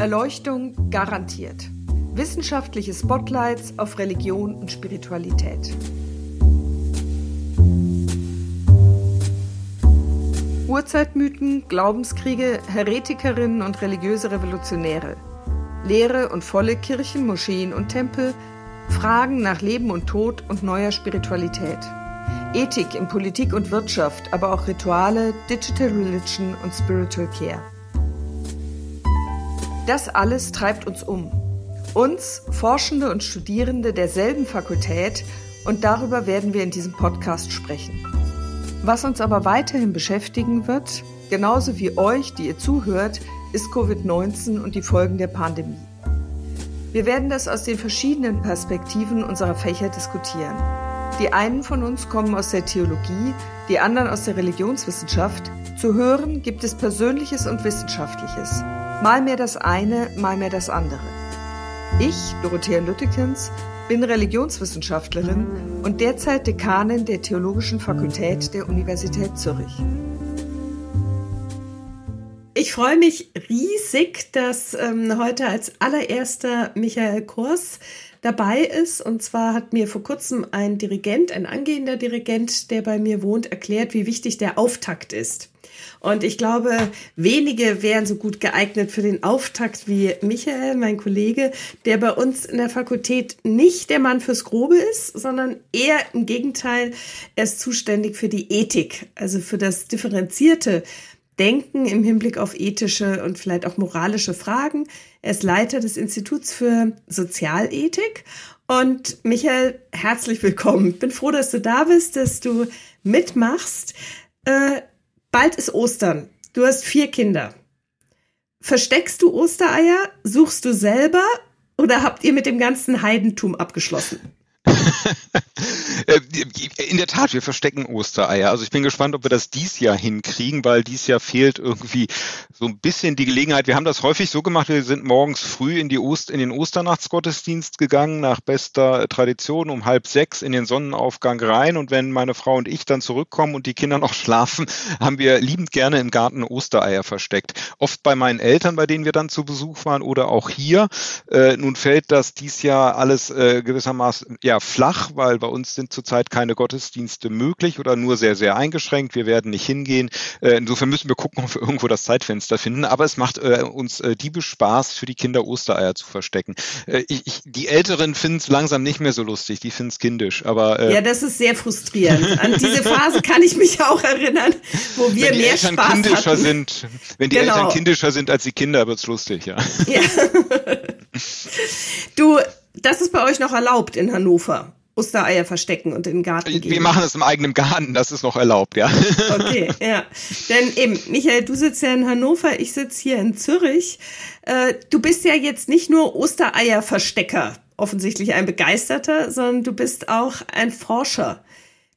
Erleuchtung garantiert. Wissenschaftliche Spotlights auf Religion und Spiritualität. Urzeitmythen, Glaubenskriege, Heretikerinnen und religiöse Revolutionäre. Leere und volle Kirchen, Moscheen und Tempel, Fragen nach Leben und Tod und neuer Spiritualität. Ethik in Politik und Wirtschaft, aber auch Rituale, Digital Religion und Spiritual Care. Das alles treibt uns um. Uns, Forschende und Studierende derselben Fakultät, und darüber werden wir in diesem Podcast sprechen. Was uns aber weiterhin beschäftigen wird, genauso wie euch, die ihr zuhört, ist Covid-19 und die Folgen der Pandemie. Wir werden das aus den verschiedenen Perspektiven unserer Fächer diskutieren. Die einen von uns kommen aus der Theologie, die anderen aus der Religionswissenschaft. Zu hören gibt es Persönliches und Wissenschaftliches. Mal mehr das eine, mal mehr das andere. Ich, Dorothea Lüttekens, bin Religionswissenschaftlerin und derzeit Dekanin der Theologischen Fakultät der Universität Zürich. Ich freue mich riesig, dass ähm, heute als allererster Michael Kors dabei ist. Und zwar hat mir vor kurzem ein Dirigent, ein angehender Dirigent, der bei mir wohnt, erklärt, wie wichtig der Auftakt ist. Und ich glaube, wenige wären so gut geeignet für den Auftakt wie Michael, mein Kollege, der bei uns in der Fakultät nicht der Mann fürs Grobe ist, sondern eher im Gegenteil, er ist zuständig für die Ethik, also für das differenzierte Denken im Hinblick auf ethische und vielleicht auch moralische Fragen. Er ist Leiter des Instituts für Sozialethik. Und Michael, herzlich willkommen. Bin froh, dass du da bist, dass du mitmachst. Äh, Bald ist Ostern. Du hast vier Kinder. Versteckst du Ostereier? Suchst du selber? Oder habt ihr mit dem ganzen Heidentum abgeschlossen? Äh, in der Tat, wir verstecken Ostereier. Also ich bin gespannt, ob wir das dies Jahr hinkriegen, weil dies Jahr fehlt irgendwie so ein bisschen die Gelegenheit. Wir haben das häufig so gemacht, wir sind morgens früh in, die Ost in den Osternachtsgottesdienst gegangen, nach bester Tradition um halb sechs in den Sonnenaufgang rein. Und wenn meine Frau und ich dann zurückkommen und die Kinder noch schlafen, haben wir liebend gerne im Garten Ostereier versteckt. Oft bei meinen Eltern, bei denen wir dann zu Besuch waren oder auch hier. Äh, nun fällt das dies Jahr alles äh, gewissermaßen ja flach, weil bei uns sind zurzeit keine Gottesdienste möglich oder nur sehr, sehr eingeschränkt. Wir werden nicht hingehen. Äh, insofern müssen wir gucken, ob wir irgendwo das Zeitfenster finden. Aber es macht äh, uns äh, diebisch Spaß, für die Kinder Ostereier zu verstecken. Ich, ich, die Älteren finden es langsam nicht mehr so lustig. Die finden es kindisch. Aber, äh, ja, das ist sehr frustrierend. An diese Phase kann ich mich auch erinnern, wo wir mehr Eltern Spaß kindischer hatten. sind. Wenn die Genau. Eltern kindischer sind als die Kinder, wird's lustig, ja. Ja. Du, das ist bei euch noch erlaubt in Hannover. Ostereier verstecken und in den Garten gehen. Wir machen es im eigenen Garten, das ist noch erlaubt, ja. Okay, ja. Denn eben, Michael, du sitzt ja in Hannover, ich sitze hier in Zürich. Äh, du bist ja jetzt nicht nur Ostereierverstecker, offensichtlich ein Begeisterter, sondern du bist auch ein Forscher.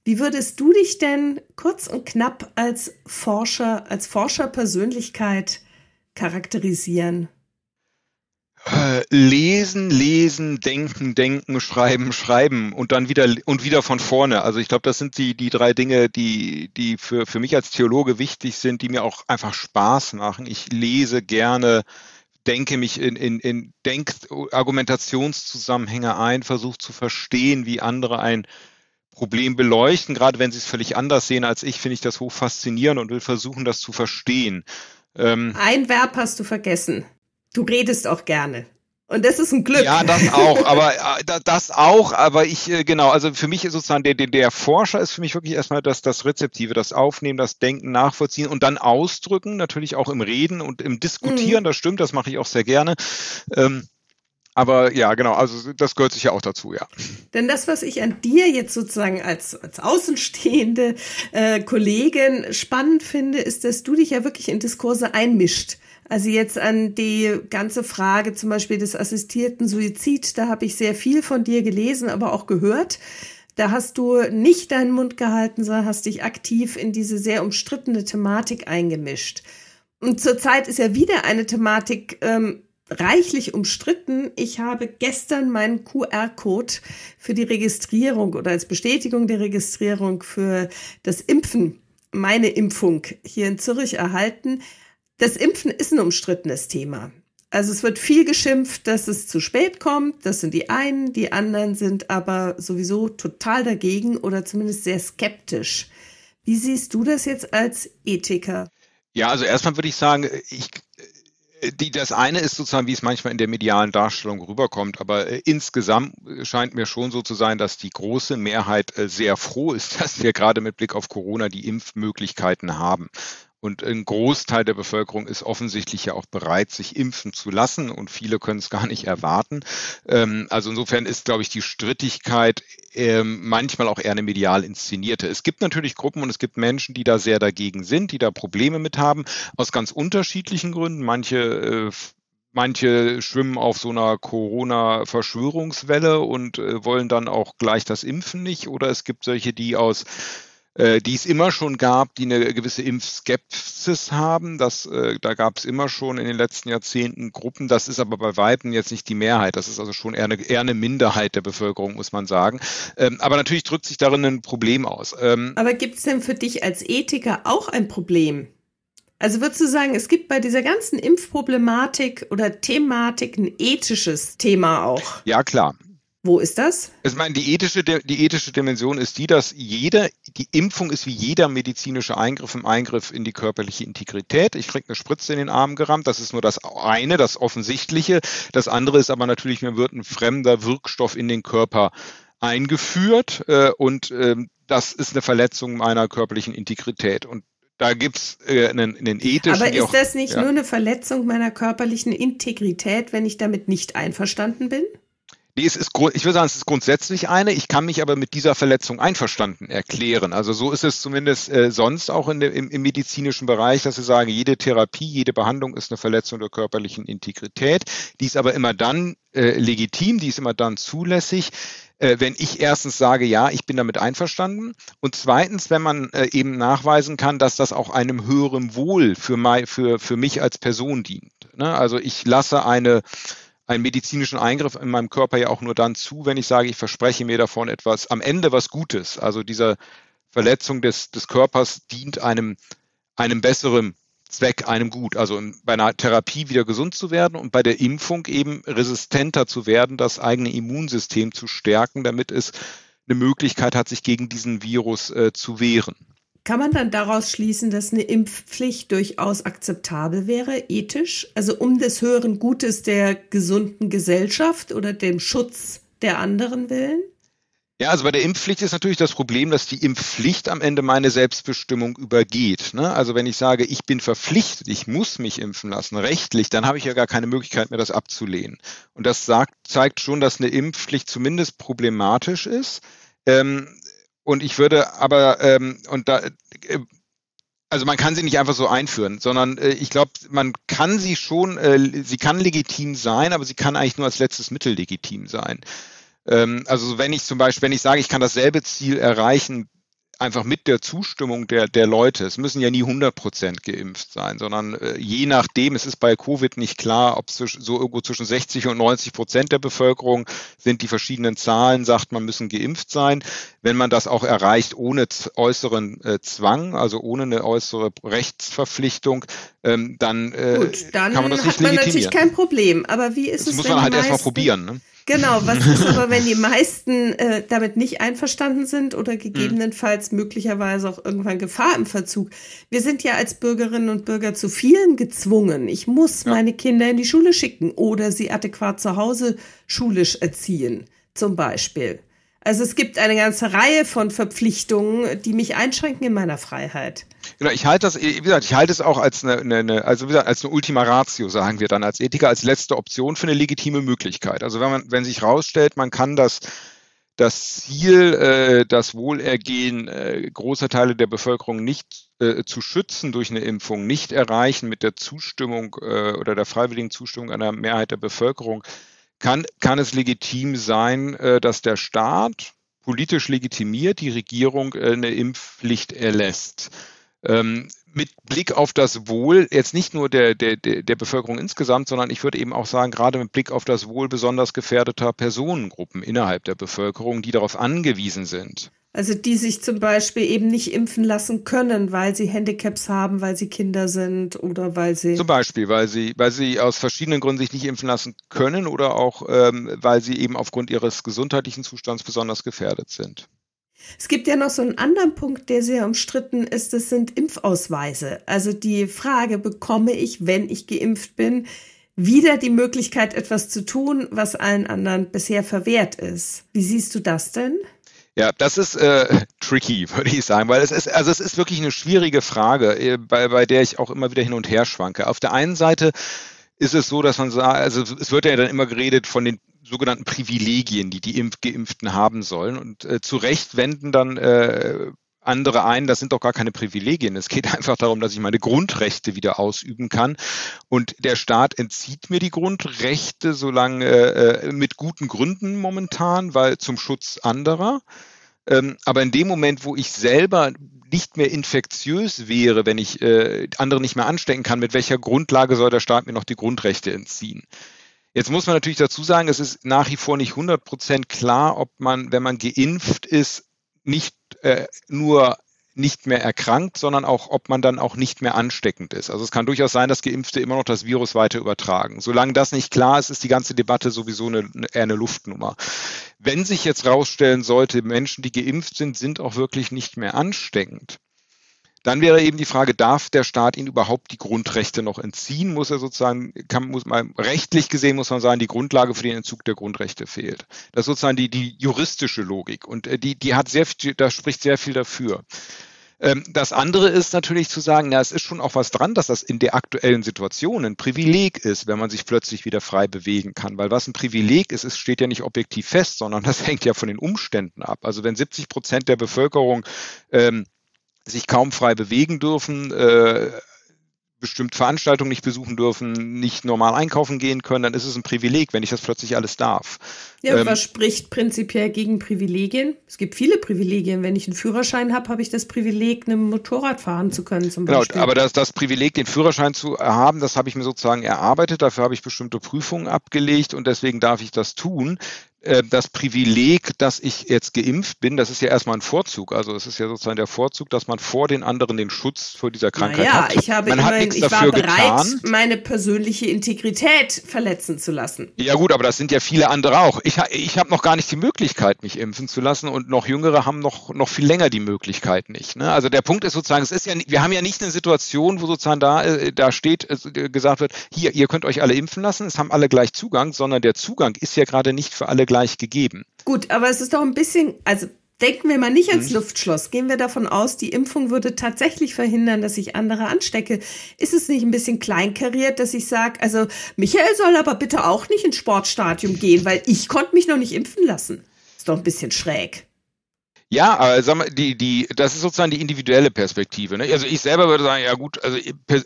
Wie würdest du dich denn kurz und knapp als Forscher, als Forscherpersönlichkeit charakterisieren? Lesen, lesen, denken, denken, schreiben, schreiben und dann wieder und wieder von vorne. Also ich glaube, das sind die die drei Dinge, die die für für mich als Theologe wichtig sind, die mir auch einfach Spaß machen. Ich lese gerne, denke mich in in, in Denk Argumentationszusammenhänge ein, versuche zu verstehen, wie andere ein Problem beleuchten. Gerade wenn sie es völlig anders sehen als ich, finde ich das hoch faszinierend und will versuchen, das zu verstehen. Ähm, Ein Verb hast du vergessen. Du redest auch gerne. Und das ist ein Glück. Ja, das auch, aber äh, da- das auch, aber ich, äh, genau, also für mich ist sozusagen der, der, der Forscher ist für mich wirklich erstmal das, das Rezeptive, das Aufnehmen, das Denken, Nachvollziehen und dann ausdrücken, natürlich auch im Reden und im Diskutieren, das stimmt, das mache ich auch sehr gerne. Ähm, aber ja, genau, also das gehört sicher auch dazu, ja. Denn das, was ich an dir jetzt sozusagen als, als außenstehende äh, Kollegin spannend finde, ist, dass du dich ja wirklich in Diskurse einmischt. Also jetzt an die ganze Frage zum Beispiel des assistierten Suizid, da habe ich sehr viel von dir gelesen, aber auch gehört. Da hast du nicht deinen Mund gehalten, sondern hast dich aktiv in diese sehr umstrittene Thematik eingemischt. Und zurzeit ist ja wieder eine Thematik ähm, reichlich umstritten. Ich habe gestern meinen QR-Code für die Registrierung oder als Bestätigung der Registrierung für das Impfen, meine Impfung hier in Zürich erhalten. Das Impfen ist ein umstrittenes Thema. Also es wird viel geschimpft, dass es zu spät kommt. Das sind die einen, die anderen sind aber sowieso total dagegen oder zumindest sehr skeptisch. Wie siehst du das jetzt als Ethiker? Ja, also erstmal würde ich sagen, ich, die, das eine ist sozusagen, wie es manchmal in der medialen Darstellung rüberkommt, aber äh, insgesamt scheint mir schon so zu sein, dass die große Mehrheit äh, sehr froh ist, dass wir gerade mit Blick auf Corona die Impfmöglichkeiten haben. Und ein Großteil der Bevölkerung ist offensichtlich ja auch bereit, sich impfen zu lassen und viele können es gar nicht erwarten. Ähm, also insofern ist, glaube ich, die Strittigkeit ähm, manchmal auch eher eine medial inszenierte. Es gibt natürlich Gruppen und es gibt Menschen, die da sehr dagegen sind, die da Probleme mit haben, aus ganz unterschiedlichen Gründen. Manche äh, Manche schwimmen auf so einer Corona-Verschwörungswelle und äh, wollen dann auch gleich das Impfen nicht. Oder es gibt solche, die aus äh, die es immer schon gab, die eine gewisse Impfskepsis haben. Das, äh, da gab es immer schon in den letzten Jahrzehnten Gruppen. Das ist aber bei Weitem jetzt nicht die Mehrheit. Das ist also schon eher eine, eher eine Minderheit der Bevölkerung, muss man sagen. Ähm, aber natürlich drückt sich darin ein Problem aus. Ähm, aber gibt es denn für dich als Ethiker auch ein Problem? Also würdest du sagen, es gibt bei dieser ganzen Impfproblematik oder Thematik ein ethisches Thema auch? Ja, klar. Wo ist das? Ich meine, die ethische, die ethische Dimension ist die, dass jeder, die Impfung ist wie jeder medizinische Eingriff im Eingriff in die körperliche Integrität. Ich kriege eine Spritze in den Arm gerammt. Das ist nur das eine, das Offensichtliche. Das andere ist aber natürlich, mir wird ein fremder Wirkstoff in den Körper eingeführt äh, und äh, das ist eine Verletzung meiner körperlichen Integrität. Und da gibt's äh, einen, einen ethischen. Aber ist auch, das nicht ja. nur eine Verletzung meiner körperlichen Integrität, wenn ich damit nicht einverstanden bin? Nee, es ist, ich würde sagen, es ist grundsätzlich eine. Ich kann mich aber mit dieser Verletzung einverstanden erklären. Also so ist es zumindest äh, sonst auch in der, im, im, medizinischen Bereich, dass sie sagen, jede Therapie, jede Behandlung ist eine Verletzung der körperlichen Integrität. Die ist aber immer dann äh, legitim, die ist immer dann zulässig, äh, wenn ich erstens sage, ja, ich bin damit einverstanden und zweitens, wenn man äh, eben nachweisen kann, dass das auch einem höheren Wohl für, mein, für, für mich als Person dient. Ne? Also ich lasse eine einen medizinischen Eingriff in meinem Körper ja auch nur dann zu, wenn ich sage, ich verspreche mir davon etwas, am Ende was Gutes. Also diese Verletzung des, des Körpers dient einem, einem besseren Zweck, einem Gut. Also bei einer Therapie wieder gesund zu werden und bei der Impfung eben resistenter zu werden, das eigene Immunsystem zu stärken, damit es eine Möglichkeit hat, sich gegen diesen Virus äh, zu wehren. Kann man dann daraus schließen, dass eine Impfpflicht durchaus akzeptabel wäre, ethisch? Also um des höheren Gutes der gesunden Gesellschaft oder dem Schutz der anderen willen? Ja, also bei der Impfpflicht ist natürlich das Problem, dass die Impfpflicht am Ende meine Selbstbestimmung übergeht. Ne? Also wenn ich sage, ich bin verpflichtet, ich muss mich impfen lassen, rechtlich, dann habe ich ja gar keine Möglichkeit mehr, das abzulehnen. Und das sagt, zeigt schon, dass eine Impfpflicht zumindest problematisch ist. Ähm, und ich würde aber, ähm, und da, äh, also man kann sie nicht einfach so einführen, sondern äh, ich glaube, man kann sie schon, äh, sie kann legitim sein, aber sie kann eigentlich nur als letztes Mittel legitim sein. Ähm, also wenn ich zum Beispiel, wenn ich sage, ich kann dasselbe Ziel erreichen einfach mit der Zustimmung der, der Leute. Es müssen ja nie 100 Prozent geimpft sein, sondern äh, je nachdem, es ist bei Covid nicht klar, ob so irgendwo zwischen 60 und 90 Prozent der Bevölkerung sind die verschiedenen Zahlen, sagt man, müssen geimpft sein. Wenn man das auch erreicht ohne äußeren äh, Zwang, also ohne eine äußere Rechtsverpflichtung, ähm, dann, äh, Gut, dann kann man das nicht hat man natürlich kein Problem. Aber wie ist das es, muss man halt erstmal probieren. Ne? Genau, was ist aber, wenn die meisten äh, damit nicht einverstanden sind oder gegebenenfalls hm. möglicherweise auch irgendwann Gefahr im Verzug? Wir sind ja als Bürgerinnen und Bürger zu vielen gezwungen. Ich muss ja. meine Kinder in die Schule schicken oder sie adäquat zu Hause schulisch erziehen, zum Beispiel. Also es gibt eine ganze Reihe von Verpflichtungen, die mich einschränken in meiner Freiheit. Genau, ich halte das, wie gesagt, ich halte es auch als eine, eine, also wie gesagt, als eine Ultima Ratio, sagen wir dann als Ethiker, als letzte Option für eine legitime Möglichkeit. Also wenn man, wenn sich herausstellt, man kann das das Ziel, äh, das Wohlergehen äh, großer Teile der Bevölkerung nicht äh, zu schützen durch eine Impfung, nicht erreichen mit der Zustimmung äh, oder der freiwilligen Zustimmung einer Mehrheit der Bevölkerung, kann, kann es legitim sein, äh, dass der Staat politisch legitimiert die Regierung äh, eine Impfpflicht erlässt. Ähm, mit Blick auf das Wohl, jetzt nicht nur der, der, der Bevölkerung insgesamt, sondern ich würde eben auch sagen, gerade mit Blick auf das Wohl besonders gefährdeter Personengruppen innerhalb der Bevölkerung, die darauf angewiesen sind. Also die sich zum Beispiel eben nicht impfen lassen können, weil sie Handicaps haben, weil sie Kinder sind oder weil sie. Zum Beispiel, weil sie, weil sie aus verschiedenen Gründen sich nicht impfen lassen können oder auch ähm, weil sie eben aufgrund ihres gesundheitlichen Zustands besonders gefährdet sind. Es gibt ja noch so einen anderen Punkt, der sehr umstritten ist, das sind Impfausweise. Also die Frage, bekomme ich, wenn ich geimpft bin, wieder die Möglichkeit, etwas zu tun, was allen anderen bisher verwehrt ist. Wie siehst du das denn? Ja, das ist äh, tricky, würde ich sagen, weil es ist, also es ist wirklich eine schwierige Frage, äh, bei, bei der ich auch immer wieder hin und her schwanke. Auf der einen Seite ist es so, dass man sagt, also es wird ja dann immer geredet von den sogenannten Privilegien, die die Impf Geimpften haben sollen. Und äh, zu Recht wenden dann äh, andere ein, das sind doch gar keine Privilegien. Es geht einfach darum, dass ich meine Grundrechte wieder ausüben kann. Und der Staat entzieht mir die Grundrechte, solange äh, mit guten Gründen momentan, weil zum Schutz anderer. Ähm, aber in dem Moment, wo ich selber nicht mehr infektiös wäre, wenn ich äh, andere nicht mehr anstecken kann, mit welcher Grundlage soll der Staat mir noch die Grundrechte entziehen? Jetzt muss man natürlich dazu sagen, es ist nach wie vor nicht 100 Prozent klar, ob man, wenn man geimpft ist, nicht äh, nur nicht mehr erkrankt, sondern auch, ob man dann auch nicht mehr ansteckend ist. Also es kann durchaus sein, dass Geimpfte immer noch das Virus weiter übertragen. Solange das nicht klar ist, ist die ganze Debatte sowieso eine, eher eine Luftnummer. Wenn sich jetzt rausstellen sollte, Menschen, die geimpft sind, sind auch wirklich nicht mehr ansteckend, dann wäre eben die Frage, darf der Staat ihnen überhaupt die Grundrechte noch entziehen? Muss er sozusagen, kann, muss man, rechtlich gesehen muss man sagen, die Grundlage für den Entzug der Grundrechte fehlt. Das ist sozusagen die, die juristische Logik und äh, die, die hat sehr viel, da spricht sehr viel dafür. Ähm, das andere ist natürlich zu sagen, na, es ist schon auch was dran, dass das in der aktuellen Situation ein Privileg ist, wenn man sich plötzlich wieder frei bewegen kann. Weil was ein Privileg ist, es steht ja nicht objektiv fest, sondern das hängt ja von den Umständen ab. Also wenn 70 Prozent der Bevölkerung ähm, sich kaum frei bewegen dürfen, äh, bestimmt Veranstaltungen nicht besuchen dürfen, nicht normal einkaufen gehen können, dann ist es ein Privileg, wenn ich das plötzlich alles darf. Ja, ähm, was spricht prinzipiell gegen Privilegien? Es gibt viele Privilegien. Wenn ich einen Führerschein habe, habe ich das Privileg, einem Motorrad fahren zu können zum genau, Beispiel. Genau, aber das, das Privileg, den Führerschein zu haben, das habe ich mir sozusagen erarbeitet. Dafür habe ich bestimmte Prüfungen abgelegt und deswegen darf ich das tun. Äh, das Privileg, dass ich jetzt geimpft bin, das ist ja erstmal ein Vorzug. Also es ist ja sozusagen der Vorzug, dass man vor den anderen den Schutz vor dieser Krankheit naja, hat. Ich habe man immerhin, hat ich war bereit, getan. meine persönliche Integrität verletzen zu lassen. Ja gut, aber das sind ja viele andere auch. Ich, ich habe noch gar nicht die Möglichkeit, mich impfen zu lassen und noch Jüngere haben noch, noch viel länger die Möglichkeit nicht. Ne? Also der Punkt ist sozusagen, es ist ja, wir haben ja nicht eine Situation, wo sozusagen da, äh, da steht, gesagt wird, hier, ihr könnt euch alle impfen lassen, es haben alle gleich Zugang, sondern der Zugang ist ja gerade nicht für alle gleich gegeben. Gut, aber es ist doch ein bisschen, also denken wir mal nicht ans hm. Luftschloss. Gehen wir davon aus, die Impfung würde tatsächlich verhindern, dass ich andere anstecke. Ist es nicht ein bisschen kleinkariert, dass ich sage, also Michael soll aber bitte auch nicht ins Sportstadion gehen, weil ich konnte mich noch nicht impfen lassen. Ist doch ein bisschen schräg. Ja, aber sag mal, die, die, das ist sozusagen die individuelle Perspektive. Ne? Also ich selber würde sagen, ja gut, also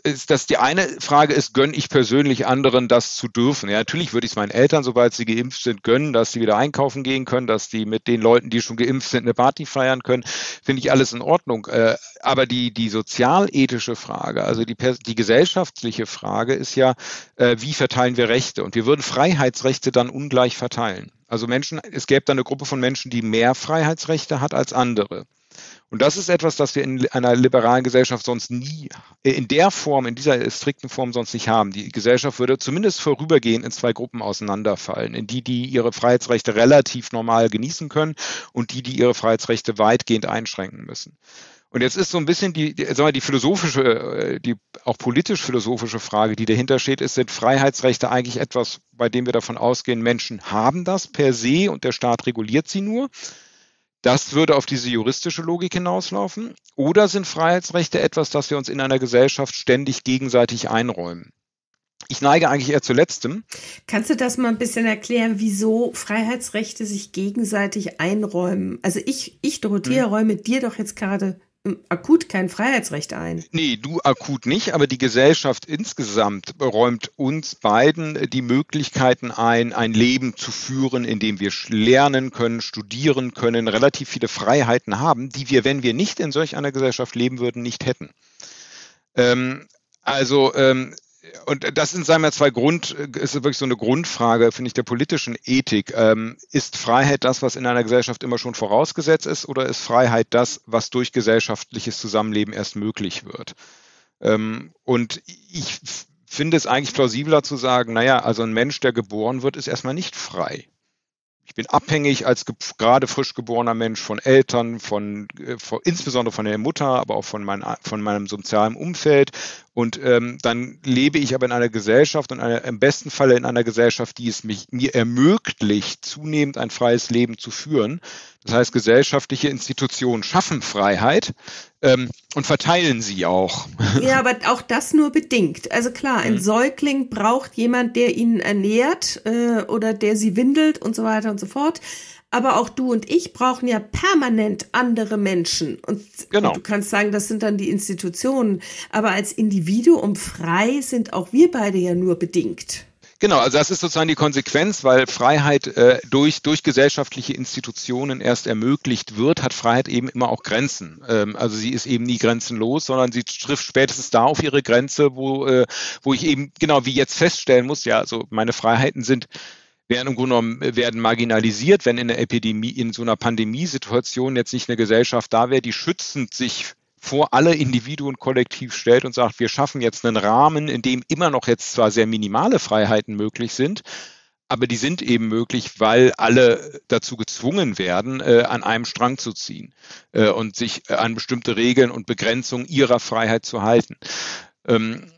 ist das die eine Frage ist, gönne ich persönlich anderen das zu dürfen? Ja, natürlich würde ich es meinen Eltern, sobald sie geimpft sind, gönnen, dass sie wieder einkaufen gehen können, dass die mit den Leuten, die schon geimpft sind, eine Party feiern können. Finde ich alles in Ordnung. Äh, aber die, die sozialethische Frage, also die, die gesellschaftliche Frage ist ja, äh, wie verteilen wir Rechte? Und wir würden Freiheitsrechte dann ungleich verteilen. Also Menschen, es gäbe da eine Gruppe von Menschen, die mehr Freiheitsrechte hat als andere. Und das ist etwas, das wir in einer liberalen Gesellschaft sonst nie, äh, in der Form, in dieser strikten Form sonst nicht haben. Die Gesellschaft würde zumindest vorübergehend in zwei Gruppen auseinanderfallen. In die, die ihre Freiheitsrechte relativ normal genießen können und die, die ihre Freiheitsrechte weitgehend einschränken müssen. Und jetzt ist so ein bisschen die, die, sagen wir, die philosophische, äh, die auch politisch-philosophische Frage, die dahinter steht, ist, sind Freiheitsrechte eigentlich etwas, bei dem wir davon ausgehen, Menschen haben das per se und der Staat reguliert sie nur? Das würde auf diese juristische Logik hinauslaufen. Oder sind Freiheitsrechte etwas, das wir uns in einer Gesellschaft ständig gegenseitig einräumen? Ich neige eigentlich eher zu letztem. Kannst du das mal ein bisschen erklären, wieso Freiheitsrechte sich gegenseitig einräumen? Also ich, ich Dorothea, hm. räume dir doch jetzt gerade akut kein Freiheitsrecht ein. Nee, du akut nicht, aber die Gesellschaft insgesamt räumt uns beiden die Möglichkeiten ein, ein Leben zu führen, in dem wir lernen können, studieren können, relativ viele Freiheiten haben, die wir, wenn wir nicht in solch einer Gesellschaft leben würden, nicht hätten. Ähm, also ähm, und das sind, sagen wir, zwei Grund, ist wirklich so eine Grundfrage, finde ich, der politischen Ethik. Ähm, ist Freiheit das, was in einer Gesellschaft immer schon vorausgesetzt ist, oder ist Freiheit das, was durch gesellschaftliches Zusammenleben erst möglich wird? Ähm, und ich finde es eigentlich plausibler zu sagen, naja, also ein Mensch, der geboren wird, ist erstmal nicht frei ich bin abhängig als gerade frisch geborener Mensch von Eltern, von, äh, von, insbesondere von der Mutter, aber auch von, mein, von meinem sozialen Umfeld. Und ähm, dann lebe ich aber in einer Gesellschaft und einer, im besten Falle in einer Gesellschaft, die es mich, mir ermöglicht, zunehmend ein freies Leben zu führen. Das heißt, gesellschaftliche Institutionen schaffen Freiheit ähm, und verteilen sie auch. Ja, aber auch das nur bedingt. Also klar, ein mhm. Säugling braucht jemand, der ihn ernährt äh, oder der sie windelt und so weiter und so fort. Aber auch du und ich brauchen ja permanent andere Menschen. Und, genau. du kannst sagen, das sind dann die Institutionen. Aber als Individuum frei sind auch wir beide ja nur bedingt. Genau, also das ist sozusagen die Konsequenz, weil Freiheit äh, durch, durch gesellschaftliche Institutionen erst ermöglicht wird, hat Freiheit eben immer auch Grenzen. Ähm, also sie ist eben nie grenzenlos, sondern sie trifft spätestens da auf ihre Grenze, wo, äh, wo ich eben genau wie jetzt feststellen muss, ja, also meine Freiheiten sind werden im Grunde genommen werden marginalisiert, wenn in der Epidemie, in so einer Pandemiesituation jetzt nicht eine Gesellschaft da wäre, die schützend sich vor alle Individuen kollektiv stellt und sagt, wir schaffen jetzt einen Rahmen, in dem immer noch jetzt zwar sehr minimale Freiheiten möglich sind, aber die sind eben möglich, weil alle dazu gezwungen werden, äh, an einem Strang zu ziehen äh, und sich äh, an bestimmte Regeln und Begrenzungen ihrer Freiheit zu halten. Ähm,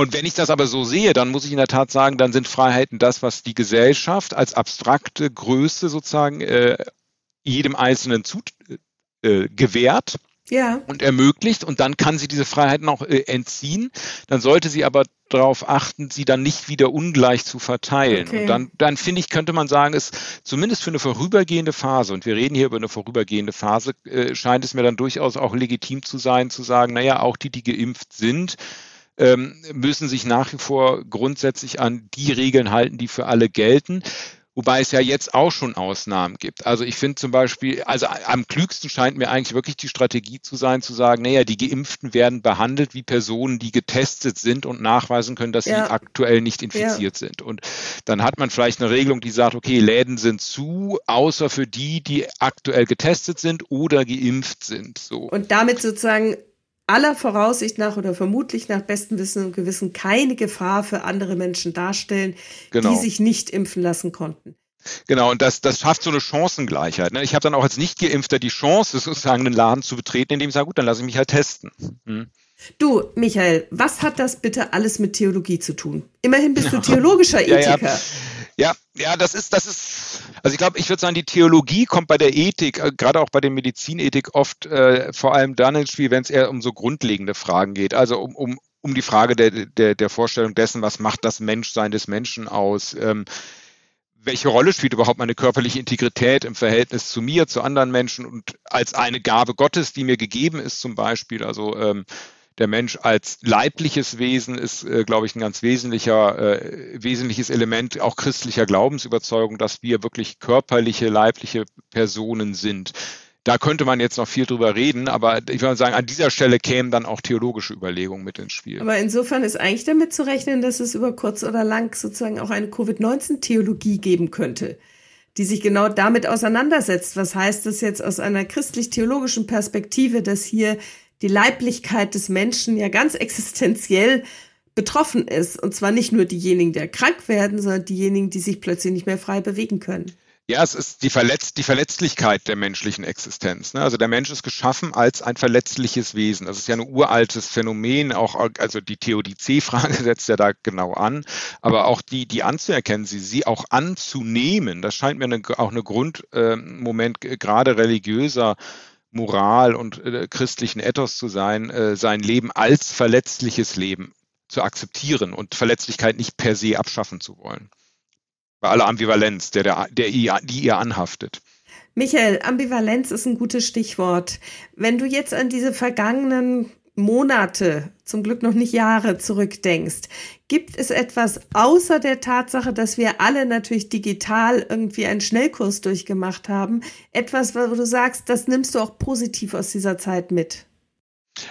und wenn ich das aber so sehe, dann muss ich in der Tat sagen, dann sind Freiheiten das, was die Gesellschaft als abstrakte Größe sozusagen äh, jedem Einzelnen zu, äh, gewährt ja. und ermöglicht und dann kann sie diese Freiheiten auch äh, entziehen. Dann sollte sie aber darauf achten, sie dann nicht wieder ungleich zu verteilen. Okay. Und dann, dann finde ich, könnte man sagen, ist zumindest für eine vorübergehende Phase, und wir reden hier über eine vorübergehende Phase, äh, scheint es mir dann durchaus auch legitim zu sein, zu sagen, naja, auch die, die geimpft sind, ähm, müssen sich nach wie vor grundsätzlich an die Regeln halten, die für alle gelten. Wobei es ja jetzt auch schon Ausnahmen gibt. Also ich finde zum Beispiel, also am klügsten scheint mir eigentlich wirklich die Strategie zu sein, zu sagen, naja, die Geimpften werden behandelt wie Personen, die getestet sind und nachweisen können, dass ja. sie aktuell nicht infiziert ja. sind. Und dann hat man vielleicht eine Regelung, die sagt, okay, Läden sind zu, außer für die, die aktuell getestet sind oder geimpft sind. So. Und damit sozusagen aller Voraussicht nach oder vermutlich nach bestem Wissen und Gewissen keine Gefahr für andere Menschen darstellen, genau. die sich nicht impfen lassen konnten. Genau, und das, das schafft so eine Chancengleichheit. Ne? Ich habe dann auch als Nicht-Geimpfter die Chance, sozusagen einen Laden zu betreten, indem ich sage, gut, dann lasse ich mich halt testen. Hm. Du, Michael, was hat das bitte alles mit Theologie zu tun? Immerhin bist du theologischer Ethiker. Ja, ja. Ja, ja, das ist, das ist, also ich glaube, ich würde sagen, die Theologie kommt bei der Ethik, äh, gerade auch bei der Medizinethik oft äh, vor allem dann ins Spiel, wenn es eher um so grundlegende Fragen geht. Also um, um, um die Frage der, der, der Vorstellung dessen, was macht das Menschsein des Menschen aus? Ähm, welche Rolle spielt überhaupt meine körperliche Integrität im Verhältnis zu mir, zu anderen Menschen und als eine Gabe Gottes, die mir gegeben ist zum Beispiel? Also ähm, der Mensch als leibliches Wesen ist, äh, glaube ich, ein ganz wesentlicher, äh, wesentliches Element auch christlicher Glaubensüberzeugung, dass wir wirklich körperliche, leibliche Personen sind. Da könnte man jetzt noch viel drüber reden, aber ich würde sagen, an dieser Stelle kämen dann auch theologische Überlegungen mit ins Spiel. Aber insofern ist eigentlich damit zu rechnen, dass es über kurz oder lang sozusagen auch eine Covid-19-Theologie geben könnte, die sich genau damit auseinandersetzt. Was heißt das jetzt aus einer christlich-theologischen Perspektive, dass hier die Leiblichkeit des Menschen ja ganz existenziell betroffen ist. Und zwar nicht nur diejenigen, die krank werden, sondern diejenigen, die sich plötzlich nicht mehr frei bewegen können. Ja, es ist die, Verletz die Verletzlichkeit der menschlichen Existenz. Ne? Also der Mensch ist geschaffen als ein verletzliches Wesen. Das ist ja ein uraltes Phänomen. Auch also die Theodizee-Frage setzt ja da genau an. Aber auch die, die anzuerkennen, sie, sie auch anzunehmen, das scheint mir eine, auch eine Grundmoment äh, gerade religiöser Moral und äh, christlichen Ethos zu sein, äh, sein Leben als verletzliches Leben zu akzeptieren und Verletzlichkeit nicht per se abschaffen zu wollen. Bei aller Ambivalenz, der, der, der ihr, die ihr anhaftet. Michael, Ambivalenz ist ein gutes Stichwort. Wenn du jetzt an diese vergangenen Monate, zum Glück noch nicht Jahre zurückdenkst, gibt es etwas außer der Tatsache, dass wir alle natürlich digital irgendwie einen Schnellkurs durchgemacht haben, etwas, wo du sagst, das nimmst du auch positiv aus dieser Zeit mit?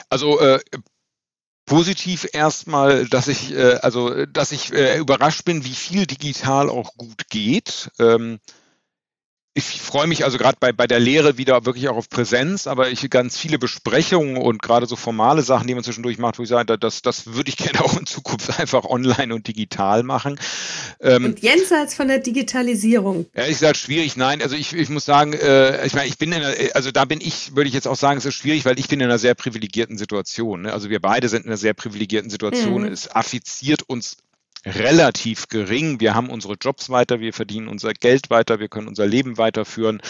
Also äh, Positiv erstmal, dass ich, äh, also, dass ich äh, überrascht bin, wie viel digital auch gut geht. Ähm, ich freue mich also gerade bei, bei der Lehre wieder wirklich auch auf Präsenz, aber ich ganz viele Besprechungen und gerade so formale Sachen, die man zwischendurch macht, wo ich sage, das, das würde ich gerne auch in Zukunft einfach online und digital machen. Ähm, und jenseits von der Digitalisierung. Ja, ich sage schwierig, nein. Also ich, ich muss sagen, äh, ich meine, ich bin in einer, also da bin ich, würde ich jetzt auch sagen, es ist schwierig, weil ich bin in einer sehr privilegierten Situation. Ne? Also wir beide sind in einer sehr privilegierten Situation. Mhm. Es affiziert uns relativ gering. Wir haben unsere Jobs weiter, wir verdienen unser Geld weiter, wir können unser Leben weiterführen.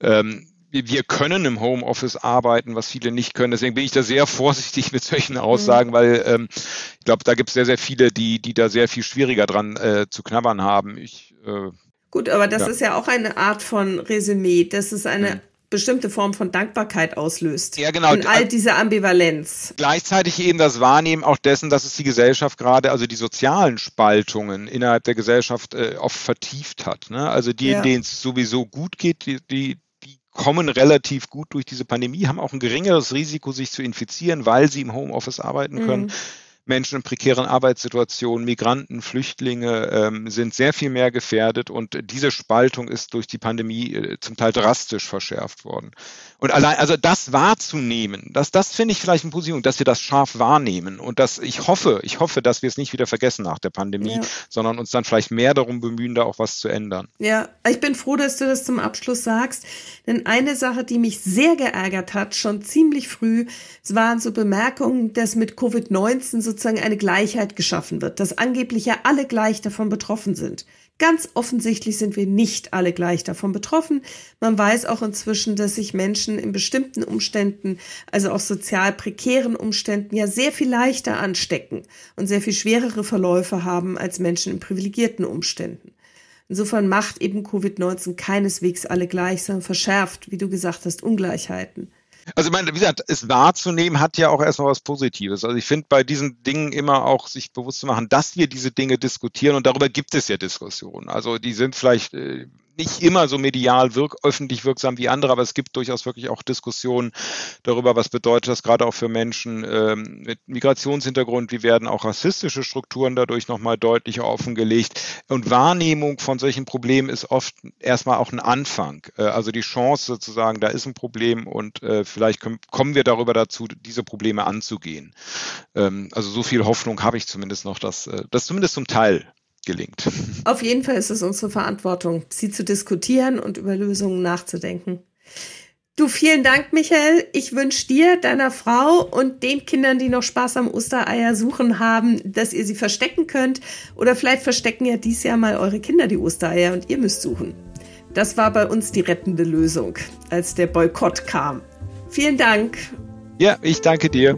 Ähm, wir können im Homeoffice arbeiten, was viele nicht können. Deswegen bin ich da sehr vorsichtig mit solchen Aussagen, mhm. weil ähm, ich glaube, da gibt es sehr, sehr viele, die, die da sehr viel schwieriger dran äh, zu knabbern haben. Ich, äh, Gut, aber das ja. ist ja auch eine Art von Resümee. Das ist eine mhm bestimmte Form von Dankbarkeit auslöst. Ja, genau. Und all diese Ambivalenz. Gleichzeitig eben das Wahrnehmen auch dessen, dass es die Gesellschaft gerade, also die sozialen Spaltungen innerhalb der Gesellschaft äh, oft vertieft hat. Ne? Also die, ja. denen es sowieso gut geht, die, die, die kommen relativ gut durch diese Pandemie, haben auch ein geringeres Risiko, sich zu infizieren, weil sie im Homeoffice arbeiten können. Mhm Menschen in prekären Arbeitssituationen, Migranten, Flüchtlinge ähm, sind sehr viel mehr gefährdet und diese Spaltung ist durch die Pandemie äh, zum Teil drastisch verschärft worden. Und allein, also das wahrzunehmen, das, das finde ich vielleicht ein Position, dass wir das scharf wahrnehmen und dass ich hoffe, ich hoffe, dass wir es nicht wieder vergessen nach der Pandemie, ja. sondern uns dann vielleicht mehr darum bemühen, da auch was zu ändern. Ja, ich bin froh, dass du das zum Abschluss sagst, denn eine Sache, die mich sehr geärgert hat, schon ziemlich früh, es waren so Bemerkungen, dass mit Covid-19 sozusagen eine Gleichheit geschaffen wird, dass angeblich ja alle gleich davon betroffen sind. Ganz offensichtlich sind wir nicht alle gleich davon betroffen. Man weiß auch inzwischen, dass sich Menschen in bestimmten Umständen, also auch sozial prekären Umständen, ja sehr viel leichter anstecken und sehr viel schwerere Verläufe haben als Menschen in privilegierten Umständen. Insofern macht eben Covid-19 keineswegs alle gleich, sondern verschärft, wie du gesagt hast, Ungleichheiten. Also ich meine, wie gesagt, es wahrzunehmen hat ja auch erstmal was Positives. Also ich finde bei diesen Dingen immer auch sich bewusst zu machen, dass wir diese Dinge diskutieren und darüber gibt es ja Diskussionen. Also die sind vielleicht äh, nicht immer so medial wirk öffentlich wirksam wie andere, aber es gibt durchaus wirklich auch Diskussionen darüber, was bedeutet das gerade auch für Menschen ähm, mit Migrationshintergrund, wie werden auch rassistische Strukturen dadurch nochmal deutlicher offengelegt. Und Wahrnehmung von solchen Problemen ist oft erstmal auch ein Anfang. Äh, also die Chance sozusagen, da ist ein Problem und äh, vielleicht können, kommen wir darüber dazu, diese Probleme anzugehen. Ähm, also so viel Hoffnung habe ich zumindest noch, dass äh, das zumindest zum Teil gelingt. Auf jeden Fall ist es unsere Verantwortung, sie zu diskutieren und über Lösungen nachzudenken. Du, vielen Dank, Michael. Ich wünsche dir, deiner Frau und den Kindern, die noch Spaß am Ostereier suchen haben, dass ihr sie verstecken könnt. Oder vielleicht verstecken ja dies Jahr mal eure Kinder die Ostereier und ihr müsst suchen. Das war bei uns die rettende Lösung, als der Boykott kam. Vielen Dank. Ja, ich danke dir.